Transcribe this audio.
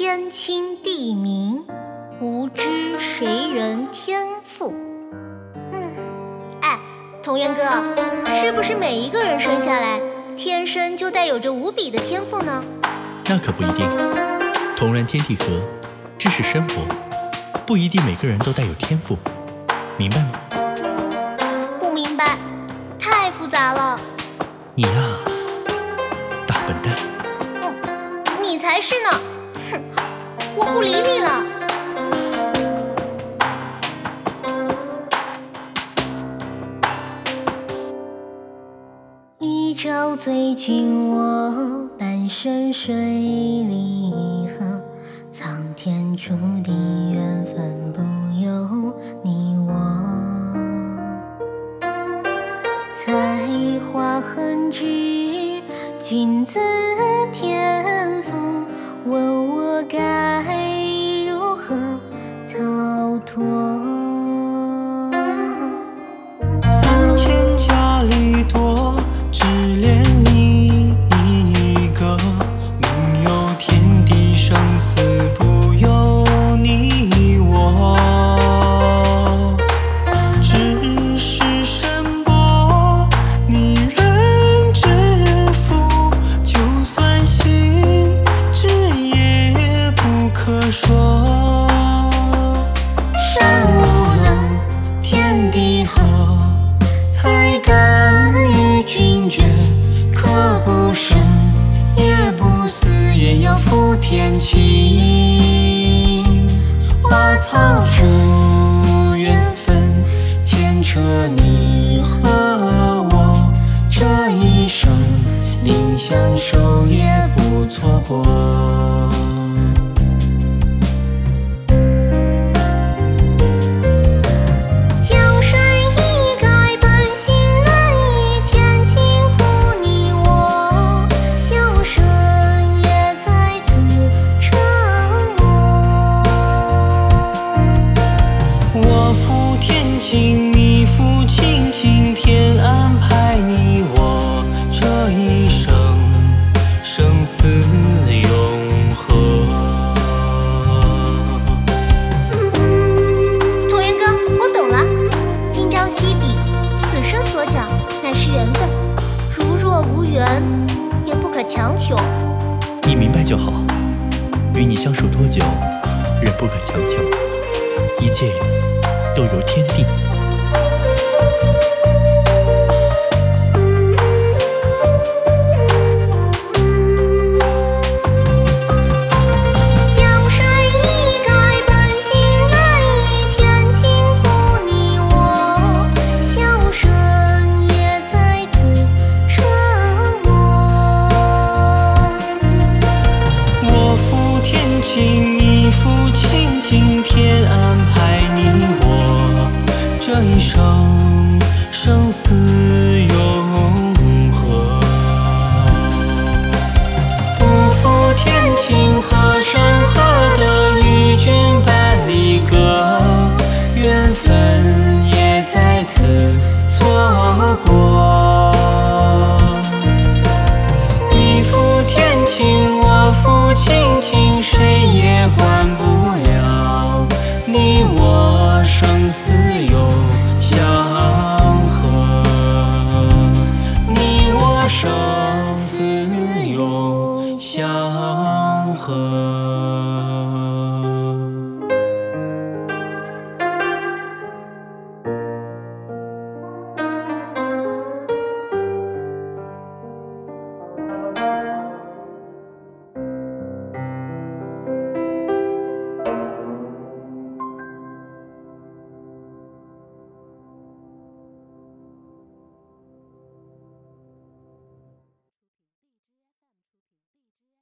天清地明，无知谁人天赋。嗯，哎，同源哥，是不是每一个人生下来天生就带有着无比的天赋呢？那可不一定。同人天地合，知识深博，不一定每个人都带有天赋，明白吗？不明白，太复杂了。你呀，大笨蛋。嗯，你才是呢。我不理你了。一朝醉君我，半生水离合。苍天注定缘分不由你我。才华横至，君子脱？与君绝。可不生，也不死，也要负天清。花草出缘分，牵扯你和我，这一生宁相守也不错过。天清，你父亲今，天安排你我这一生，生死永哥，我懂了。今朝惜笔，此生所讲乃是缘分，如若无缘，也不可强求。你明白就好。与你相守多久，人不可强求，一切就有天地。这一生，生死永恒。不负天清，何山何德与君半离歌，缘分也在此错过。你负天晴，我负卿卿，谁也管不生死永相和。